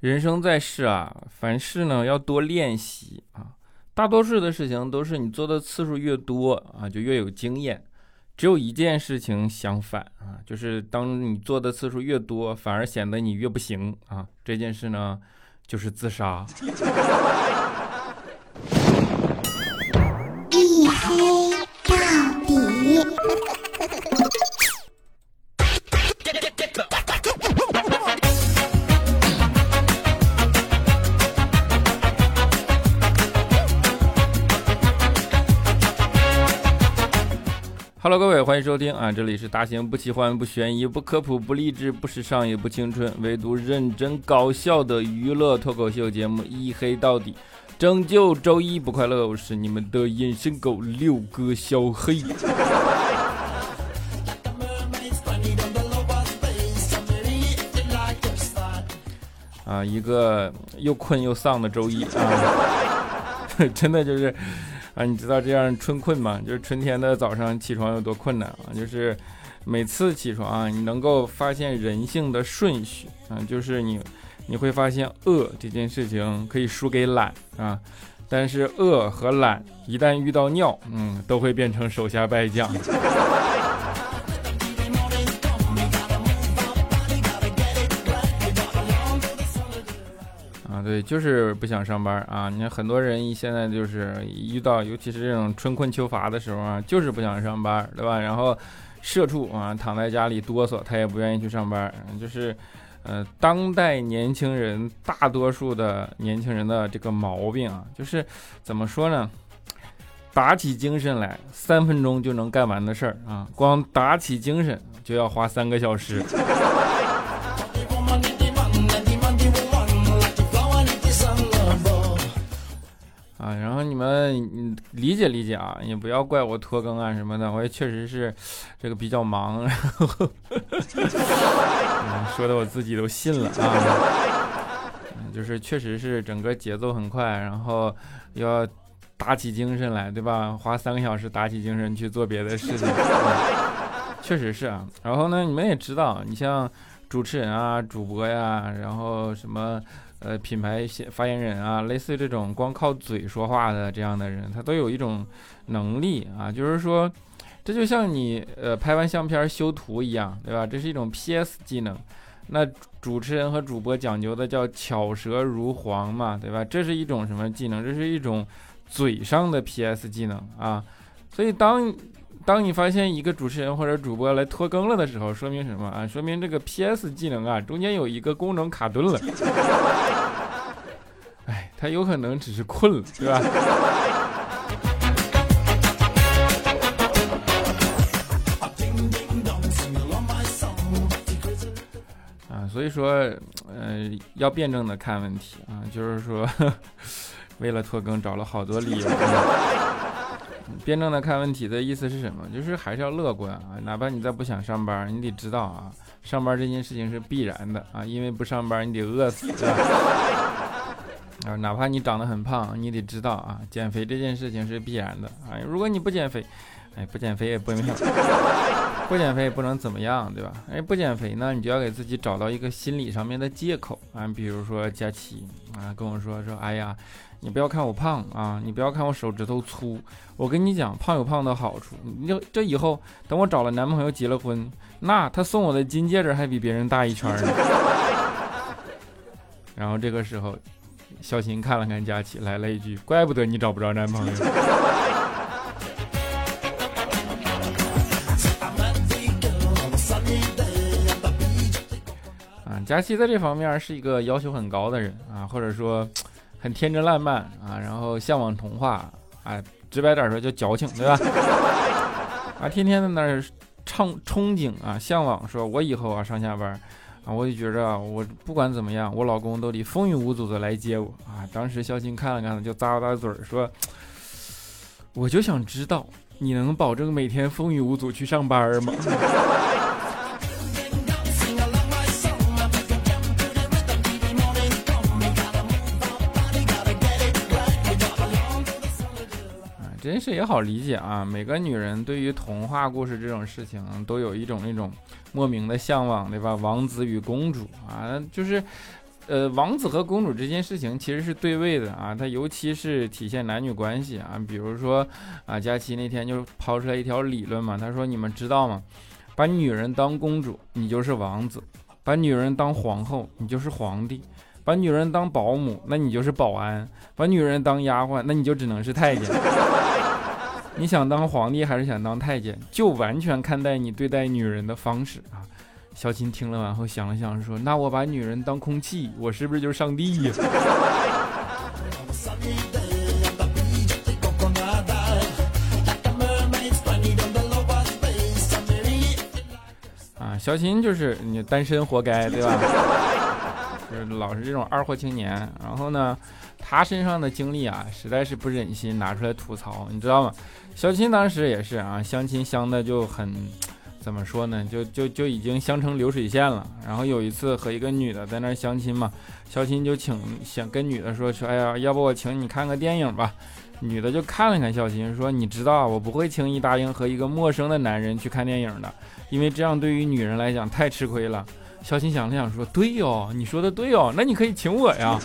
人生在世啊，凡事呢要多练习啊。大多数的事情都是你做的次数越多啊，就越有经验。只有一件事情相反啊，就是当你做的次数越多，反而显得你越不行啊。这件事呢，就是自杀。欢迎收听啊！这里是大型不奇幻、不悬疑、不科普、不励志、不时尚、也不青春，唯独认真搞笑的娱乐脱口秀节目《一黑到底》，拯救周一不快乐。我是你们的隐身狗六哥小黑。啊，一个又困又丧的周一啊，真的就是。啊，你知道这样春困吗？就是春天的早上起床有多困难啊！就是每次起床啊，你能够发现人性的顺序啊，就是你你会发现饿这件事情可以输给懒啊，但是饿和懒一旦遇到尿，嗯，都会变成手下败将。对，就是不想上班啊！你看很多人现在就是遇到，尤其是这种春困秋乏的时候啊，就是不想上班，对吧？然后社畜啊，躺在家里哆嗦，他也不愿意去上班。就是，呃，当代年轻人大多数的年轻人的这个毛病啊，就是怎么说呢？打起精神来，三分钟就能干完的事儿啊，光打起精神就要花三个小时。啊，然后你们理解理解啊，也不要怪我拖更啊什么的，我也确实是这个比较忙，然 后说的我自己都信了啊，就是确实是整个节奏很快，然后要打起精神来，对吧？花三个小时打起精神去做别的事情，确实是啊。然后呢，你们也知道，你像主持人啊、主播呀，然后什么。呃，品牌发言人啊，类似于这种光靠嘴说话的这样的人，他都有一种能力啊，就是说，这就像你呃拍完相片修图一样，对吧？这是一种 PS 技能。那主持人和主播讲究的叫巧舌如簧嘛，对吧？这是一种什么技能？这是一种嘴上的 PS 技能啊。所以当当你发现一个主持人或者主播来拖更了的时候，说明什么啊？说明这个 PS 技能啊，中间有一个功能卡顿了。哎，他有可能只是困了，对吧？啊，所以说，呃，要辩证的看问题啊，就是说，为了拖更找了好多理由。辩证的看问题的意思是什么？就是还是要乐观啊！哪怕你再不想上班，你得知道啊，上班这件事情是必然的啊，因为不上班你得饿死，啊，哪怕你长得很胖，你得知道啊，减肥这件事情是必然的啊。如果你不减肥，哎，不减肥也不能，不减肥也不能怎么样，对吧？哎，不减肥呢，你就要给自己找到一个心理上面的借口啊，比如说佳琪啊，跟我说说，哎呀。你不要看我胖啊！你不要看我手指头粗，我跟你讲，胖有胖的好处。你这这以后，等我找了男朋友结了婚，那他送我的金戒指还比别人大一圈呢。然后这个时候，小琴看了看佳琪，来了一句：“怪不得你找不着男朋友。” 啊，佳琪在这方面是一个要求很高的人啊，或者说。很天真烂漫啊，然后向往童话，哎，直白点说叫矫情，对吧？啊，天天在那儿唱憧憬啊，向往，说我以后啊上下班啊，我就觉着我不管怎么样，我老公都得风雨无阻的来接我啊。当时肖鑫看了看，就咂了咂嘴说：“我就想知道，你能保证每天风雨无阻去上班吗？”真是也好理解啊！每个女人对于童话故事这种事情，都有一种那种莫名的向往，对吧？王子与公主啊，就是呃，王子和公主这件事情其实是对位的啊，它尤其是体现男女关系啊。比如说啊，佳琪那天就抛出来一条理论嘛，他说你们知道吗？把女人当公主，你就是王子；把女人当皇后，你就是皇帝；把女人当保姆，那你就是保安；把女人当丫鬟，那你就只能是太监。你想当皇帝还是想当太监，就完全看待你对待女人的方式啊。小琴听了完后想了想，说：“那我把女人当空气，我是不是就是上帝呀？” 啊，小琴就是你单身活该，对吧？就是老是这种二货青年。然后呢，他身上的经历啊，实在是不忍心拿出来吐槽，你知道吗？小琴当时也是啊，相亲相的就很。怎么说呢？就就就已经相成流水线了。然后有一次和一个女的在那相亲嘛，小亲就请想跟女的说说，哎呀，要不我请你看个电影吧？女的就看了看小亲，说你知道我不会轻易答应和一个陌生的男人去看电影的，因为这样对于女人来讲太吃亏了。小亲想了想说，对哦，你说的对哦，那你可以请我呀。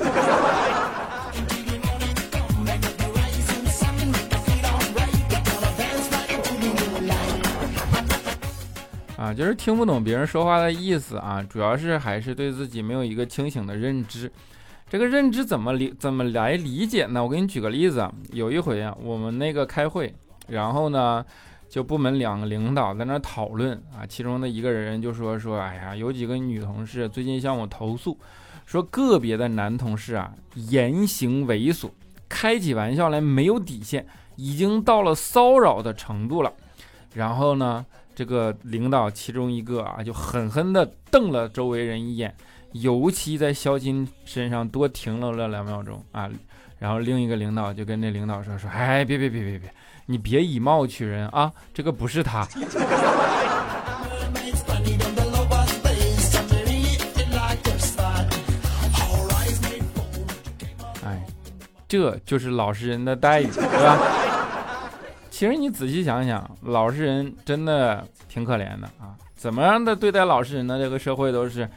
啊，就是听不懂别人说话的意思啊，主要是还是对自己没有一个清醒的认知。这个认知怎么理怎么来理解呢？我给你举个例子啊，有一回啊，我们那个开会，然后呢，就部门两个领导在那讨论啊，其中的一个人就说说，哎呀，有几个女同事最近向我投诉，说个别的男同事啊言行猥琐，开起玩笑来没有底线，已经到了骚扰的程度了。然后呢？这个领导其中一个啊，就狠狠地瞪了周围人一眼，尤其在肖金身上多停留了两秒钟啊。然后另一个领导就跟那领导说：“说，哎，别别别别别，你别以貌取人啊，这个不是他。”哎，这就是老实人的待遇，对吧？其实你仔细想想，老实人真的挺可怜的啊！怎么样的对待老实人呢？这个社会都是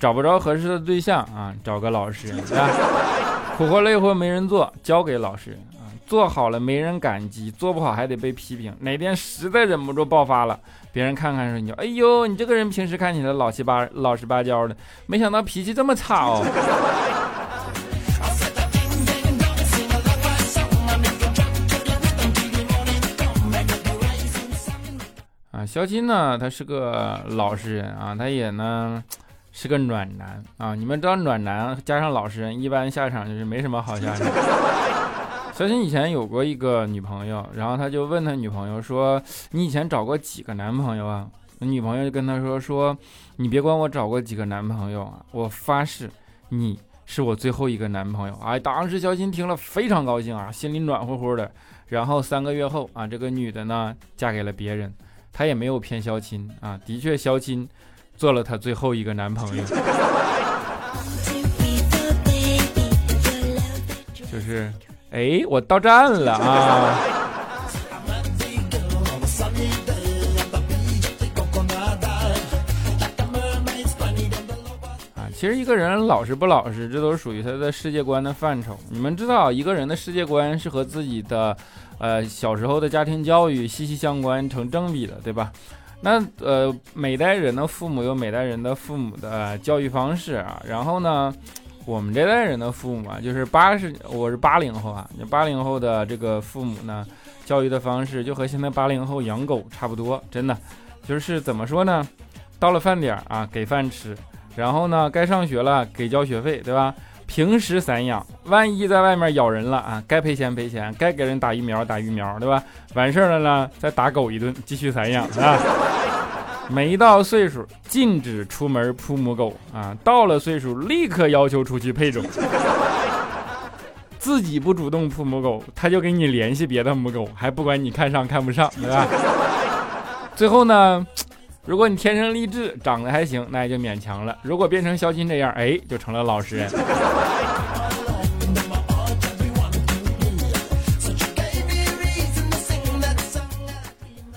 找不着合适的对象啊，找个老实人，对吧？苦活累活没人做，交给老实人啊！做好了没人感激，做不好还得被批评。哪天实在忍不住爆发了，别人看看说你就哎呦，你这个人平时看起来老七八老实巴交的，没想到脾气这么差哦。肖金呢，他是个老实人啊，他也呢是个暖男啊。你们知道暖男加上老实人，一般下场就是没什么好下场。肖钦以前有过一个女朋友，然后他就问他女朋友说：“你以前找过几个男朋友啊？”女朋友就跟他说：“说你别管我找过几个男朋友啊，我发誓你是我最后一个男朋友。”哎，当时肖钦听了非常高兴啊，心里暖乎乎的。然后三个月后啊，这个女的呢嫁给了别人。他也没有骗肖钦啊，的确肖钦做了他最后一个男朋友，就是，哎，我到站了啊。啊其实一个人老实不老实，这都是属于他的世界观的范畴。你们知道，一个人的世界观是和自己的，呃，小时候的家庭教育息息相关、成正比的，对吧？那呃，每代人的父母有每代人的父母的教育方式啊。然后呢，我们这代人的父母啊，就是八十，我是八零后啊，八零后的这个父母呢，教育的方式就和现在八零后养狗差不多，真的，就是怎么说呢？到了饭点啊，给饭吃。然后呢，该上学了，给交学费，对吧？平时散养，万一在外面咬人了啊，该赔钱赔钱，该给人打疫苗打疫苗，对吧？完事儿了呢，再打狗一顿，继续散养啊。没到岁数，禁止出门扑母狗啊。到了岁数，立刻要求出去配种。自己不主动扑母狗，他就给你联系别的母狗，还不管你看上看不上，对吧？最后呢？如果你天生丽质，长得还行，那也就勉强了。如果变成肖钦这样，哎，就成了老实人。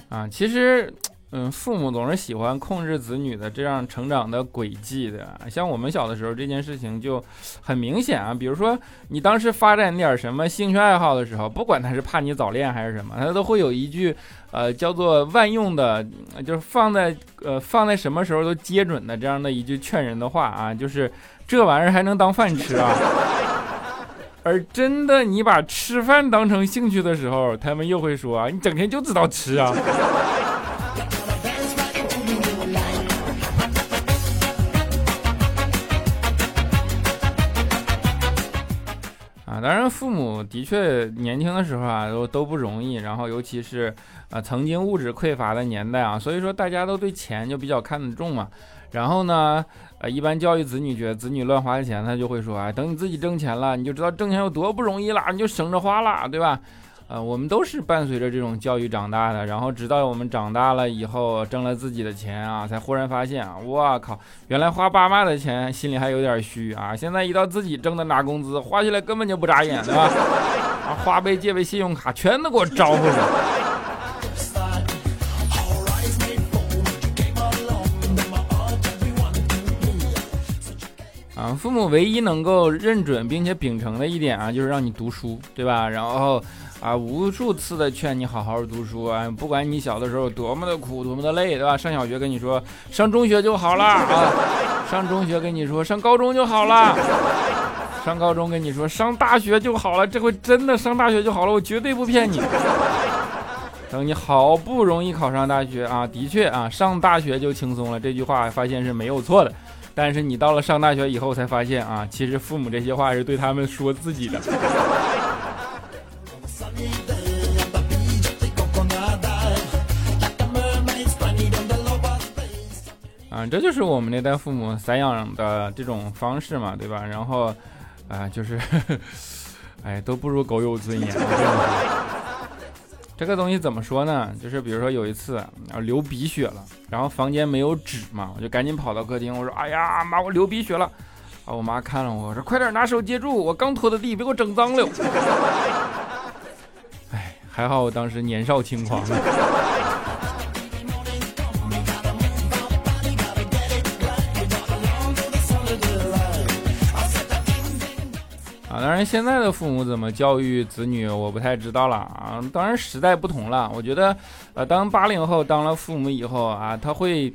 啊，其实嗯，父母总是喜欢控制子女的这样成长的轨迹的。像我们小的时候，这件事情就很明显啊。比如说，你当时发展点什么兴趣爱好的时候，不管他是怕你早恋还是什么，他都会有一句，呃，叫做万用的，就是放在呃放在什么时候都接准的这样的一句劝人的话啊，就是这玩意儿还能当饭吃啊。而真的你把吃饭当成兴趣的时候，他们又会说，你整天就知道吃啊。当然，父母的确年轻的时候啊，都都不容易。然后，尤其是啊，曾经物质匮乏的年代啊，所以说大家都对钱就比较看得重嘛。然后呢，呃，一般教育子女，觉得子女乱花钱，他就会说，哎，等你自己挣钱了，你就知道挣钱有多不容易了，你就省着花了，对吧？呃，我们都是伴随着这种教育长大的，然后直到我们长大了以后，挣了自己的钱啊，才忽然发现啊，我靠，原来花爸妈的钱心里还有点虚啊。现在一到自己挣的拿工资，花起来根本就不眨眼，对吧？啊，花呗、借呗、信用卡全都给我招呼上。啊，父母唯一能够认准并且秉承的一点啊，就是让你读书，对吧？然后。啊，无数次的劝你好好读书啊！不管你小的时候多么的苦，多么的累，对吧？上小学跟你说上中学就好了啊，上中学跟你说上高中就好了，上高中跟你说上大学就好了，这回真的上大学就好了，我绝对不骗你。等你好不容易考上大学啊，的确啊，上大学就轻松了，这句话发现是没有错的。但是你到了上大学以后才发现啊，其实父母这些话是对他们说自己的。啊，这就是我们那代父母散养的这种方式嘛，对吧？然后，啊，就是，哎，都不如狗有尊严。这个东西怎么说呢？就是比如说有一次啊流鼻血了，然后房间没有纸嘛，我就赶紧跑到客厅，我说：“哎呀妈，我流鼻血了！”啊，我妈看了我说：“快点拿手接住，我刚拖的地，别给我整脏了。”哎还好我当时年少轻狂当然现在的父母怎么教育子女，我不太知道了啊。当然时代不同了，我觉得，呃，当八零后当了父母以后啊，他会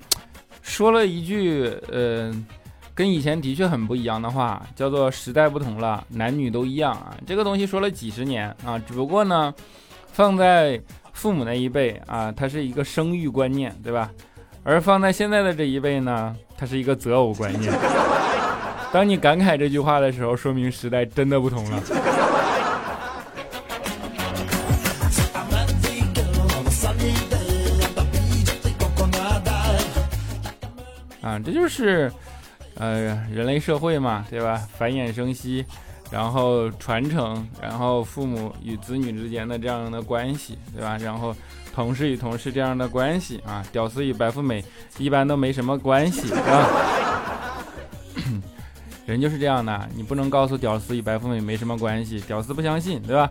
说了一句，呃，跟以前的确很不一样的话，叫做“时代不同了，男女都一样”啊。这个东西说了几十年啊，只不过呢。放在父母那一辈啊，它是一个生育观念，对吧？而放在现在的这一辈呢，它是一个择偶观念。当你感慨这句话的时候，说明时代真的不同了。啊，这就是，呃，人类社会嘛，对吧？繁衍生息。然后传承，然后父母与子女之间的这样的关系，对吧？然后同事与同事这样的关系啊，屌丝与白富美一般都没什么关系啊。人就是这样的，你不能告诉屌丝与白富美没什么关系，屌丝不相信，对吧？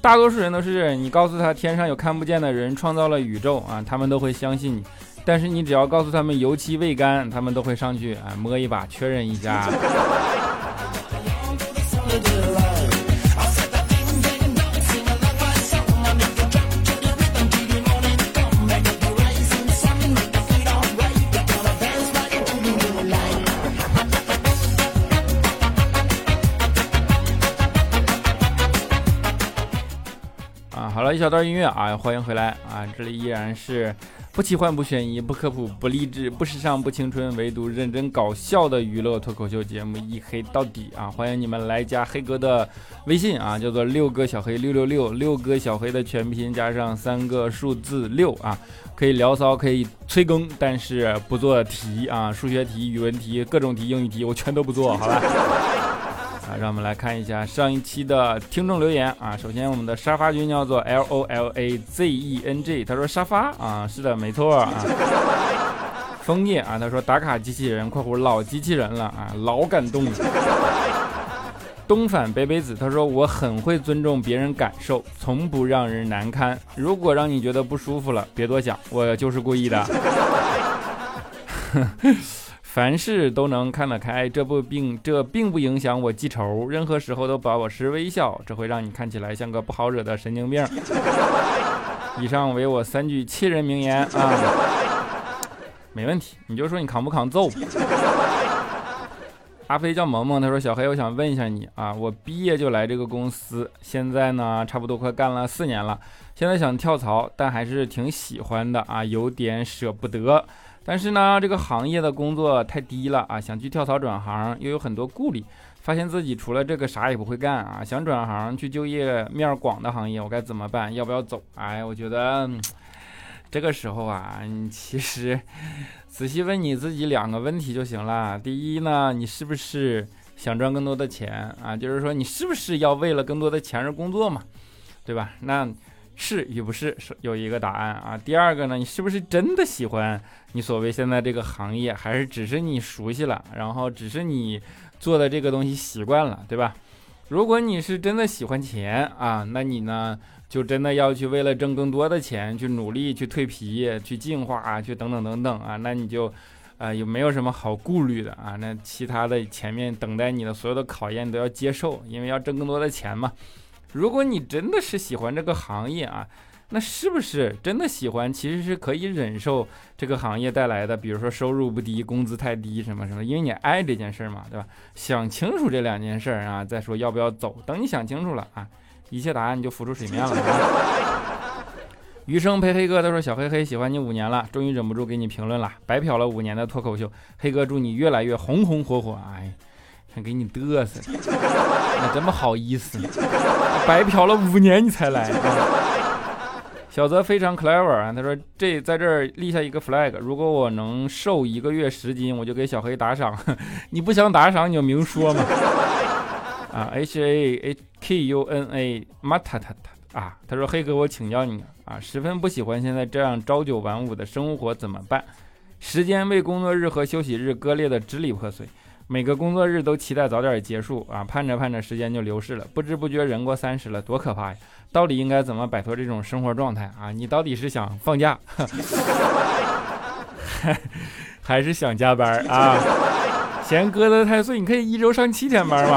大多数人都是你告诉他天上有看不见的人创造了宇宙啊，他们都会相信你。但是你只要告诉他们油漆未干，他们都会上去啊摸一把确认一下。了一小段音乐啊，欢迎回来啊，这里依然是。不奇幻，不悬疑，不科普，不励志，不时尚，不青春，唯独认真搞笑的娱乐脱口秀节目一黑到底啊！欢迎你们来加黑哥的微信啊，叫做六哥小黑六六六，六哥小黑的全拼加上三个数字六啊，可以聊骚，可以催更，但是不做题啊，数学题、语文题、各种题、英语题我全都不做，好吧？让我们来看一下上一期的听众留言啊。首先，我们的沙发君叫做 L O L A Z E N G，他说沙发啊，是的，没错啊。枫叶啊，他说打卡机器人（括弧老机器人了啊），老感动了。东反北北子他说我很会尊重别人感受，从不让人难堪。如果让你觉得不舒服了，别多想，我就是故意的。凡事都能看得开，这不并这并不影响我记仇，任何时候都保持微笑，这会让你看起来像个不好惹的神经病。以上为我三句气人名言啊，没问题，你就说你扛不扛揍。阿飞叫萌萌，他说小黑，我想问一下你啊，我毕业就来这个公司，现在呢差不多快干了四年了，现在想跳槽，但还是挺喜欢的啊，有点舍不得。但是呢，这个行业的工作太低了啊，想去跳槽转行又有很多顾虑，发现自己除了这个啥也不会干啊，想转行去就业面广的行业，我该怎么办？要不要走？哎，我觉得这个时候啊，你其实仔细问你自己两个问题就行了。第一呢，你是不是想赚更多的钱啊？就是说你是不是要为了更多的钱而工作嘛？对吧？那。是与不是是有一个答案啊。第二个呢，你是不是真的喜欢你所谓现在这个行业，还是只是你熟悉了，然后只是你做的这个东西习惯了，对吧？如果你是真的喜欢钱啊，那你呢就真的要去为了挣更多的钱去努力、去蜕皮、去进化啊、去等等等等啊，那你就啊有没有什么好顾虑的啊？那其他的前面等待你的所有的考验都要接受，因为要挣更多的钱嘛。如果你真的是喜欢这个行业啊，那是不是真的喜欢？其实是可以忍受这个行业带来的，比如说收入不低、工资太低什么什么，因为你爱这件事嘛，对吧？想清楚这两件事啊，再说要不要走。等你想清楚了啊，一切答案就浮出水面了。余生陪黑哥他说：“小黑黑喜欢你五年了，终于忍不住给你评论了。白嫖了五年的脱口秀，黑哥祝你越来越红红火火。”哎。想给你嘚瑟，你怎么好意思呢？白嫖了五年你才来。小泽非常 clever 啊，他说这在这儿立下一个 flag，如果我能瘦一个月十斤，我就给小黑打赏。你不想打赏你就明说嘛。啊，H A H K U N A 马塔塔塔啊，他说黑哥我请教你啊，十分不喜欢现在这样朝九晚五的生活怎么办？时间为工作日和休息日割裂的支离破碎。每个工作日都期待早点结束啊，盼着盼着时间就流逝了，不知不觉人过三十了，多可怕呀！到底应该怎么摆脱这种生活状态啊？你到底是想放假，还是想加班啊？嫌割得太碎，你可以一周上七天班嘛？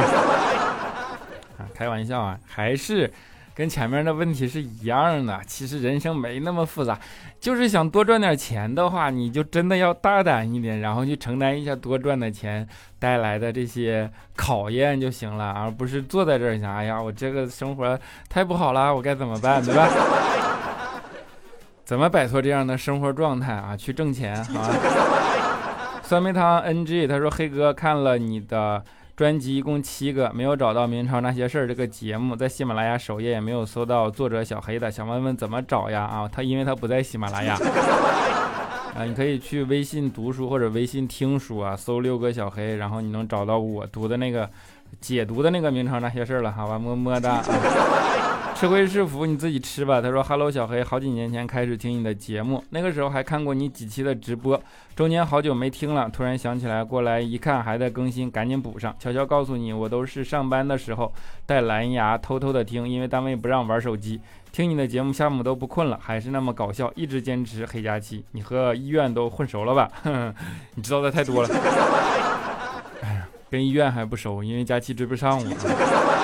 啊，开玩笑啊，还是。跟前面的问题是一样的，其实人生没那么复杂，就是想多赚点钱的话，你就真的要大胆一点，然后去承担一下多赚的钱带来的这些考验就行了，而不是坐在这儿想，哎呀，我这个生活太不好了，我该怎么办，对吧？怎么摆脱这样的生活状态啊？去挣钱啊！酸梅汤 NG，他说黑哥看了你的。专辑一共七个，没有找到《明朝那些事儿》这个节目，在喜马拉雅首页也没有搜到作者小黑的，想问问怎么找呀？啊，他因为他不在喜马拉雅，啊，你可以去微信读书或者微信听书啊，搜六个小黑，然后你能找到我读的那个解读的那个《明朝那些事儿》了，好吧，么么哒。吃亏是福，你自己吃吧。他说：“Hello，小黑，好几年前开始听你的节目，那个时候还看过你几期的直播，中间好久没听了，突然想起来过来一看还在更新，赶紧补上。悄悄告诉你，我都是上班的时候带蓝牙偷偷的听，因为单位不让玩手机。听你的节目，下午都不困了，还是那么搞笑，一直坚持黑假期。你和医院都混熟了吧？你知道的太多了。哎呀，跟医院还不熟，因为假期追不上我。”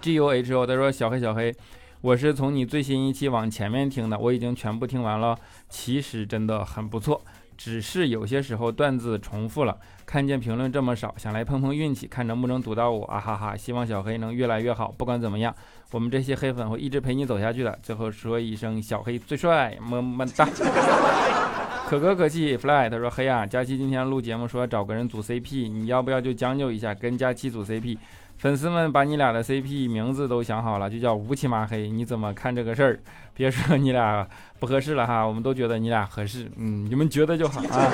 G U H O，他说：“小黑小黑，我是从你最新一期往前面听的，我已经全部听完了。其实真的很不错，只是有些时候段子重复了。看见评论这么少，想来碰碰运气，看能不能堵到我啊哈哈！希望小黑能越来越好。不管怎么样，我们这些黑粉会一直陪你走下去的。最后说一声，小黑最帅，么么哒。可歌可泣，Fly，他说：黑啊，佳期今天录节目说找个人组 CP，你要不要就将就一下，跟佳期组 CP？” 粉丝们把你俩的 CP 名字都想好了，就叫乌漆麻黑。你怎么看这个事儿？别说你俩不合适了哈，我们都觉得你俩合适。嗯，你们觉得就好啊。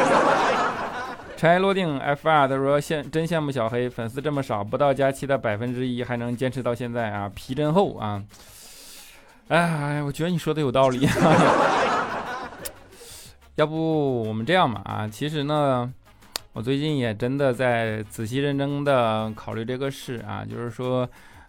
尘埃落定 F 二他说羡真羡慕小黑，粉丝这么少，不到假期的百分之一还能坚持到现在啊，皮真厚啊。哎，我觉得你说的有道理。要不我们这样吧啊，其实呢。我最近也真的在仔细认真的考虑这个事啊，就是说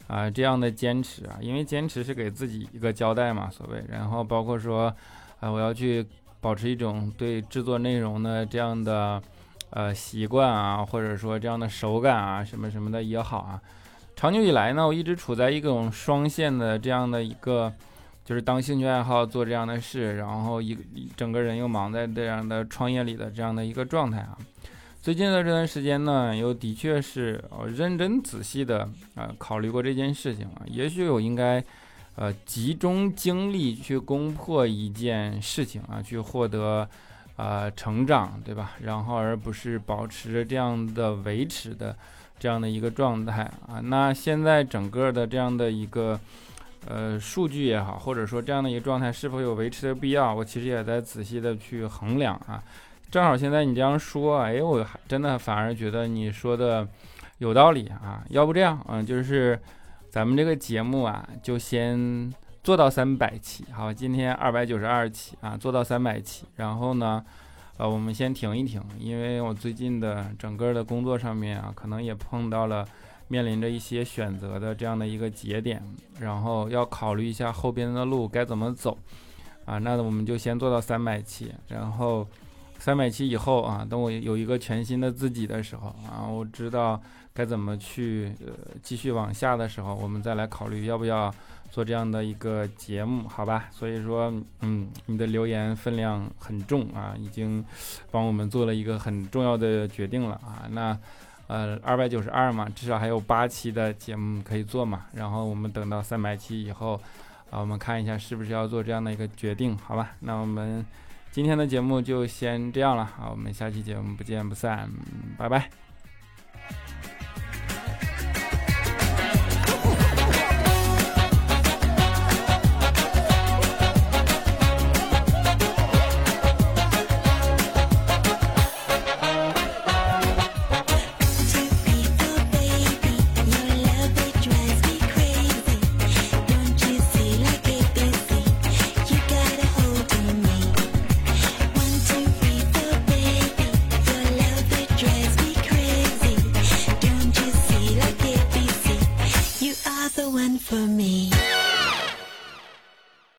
啊这样的坚持啊，因为坚持是给自己一个交代嘛，所谓，然后包括说啊我要去保持一种对制作内容的这样的呃习惯啊，或者说这样的手感啊，什么什么的也好啊。长久以来呢，我一直处在一种双线的这样的一个，就是当兴趣爱好做这样的事，然后一整个人又忙在这样的创业里的这样的一个状态啊。最近的这段时间呢，又的确是呃认真仔细的啊考虑过这件事情啊。也许我应该呃集中精力去攻破一件事情啊，去获得啊成长，对吧？然后而不是保持着这样的维持的。这样的一个状态啊，那现在整个的这样的一个呃数据也好，或者说这样的一个状态是否有维持的必要，我其实也在仔细的去衡量啊。正好现在你这样说，哎，我还真的反而觉得你说的有道理啊。要不这样啊，就是咱们这个节目啊，就先做到三百期，好，今天二百九十二期啊，做到三百期，然后呢。呃，我们先停一停，因为我最近的整个的工作上面啊，可能也碰到了面临着一些选择的这样的一个节点，然后要考虑一下后边的路该怎么走啊。那我们就先做到三百期，然后三百期以后啊，等我有一个全新的自己的时候啊，我知道该怎么去呃继续往下的时候，我们再来考虑要不要。做这样的一个节目，好吧，所以说，嗯，你的留言分量很重啊，已经帮我们做了一个很重要的决定了啊。那，呃，二百九十二嘛，至少还有八期的节目可以做嘛。然后我们等到三百期以后，啊，我们看一下是不是要做这样的一个决定，好吧？那我们今天的节目就先这样了，好，我们下期节目不见不散，拜拜。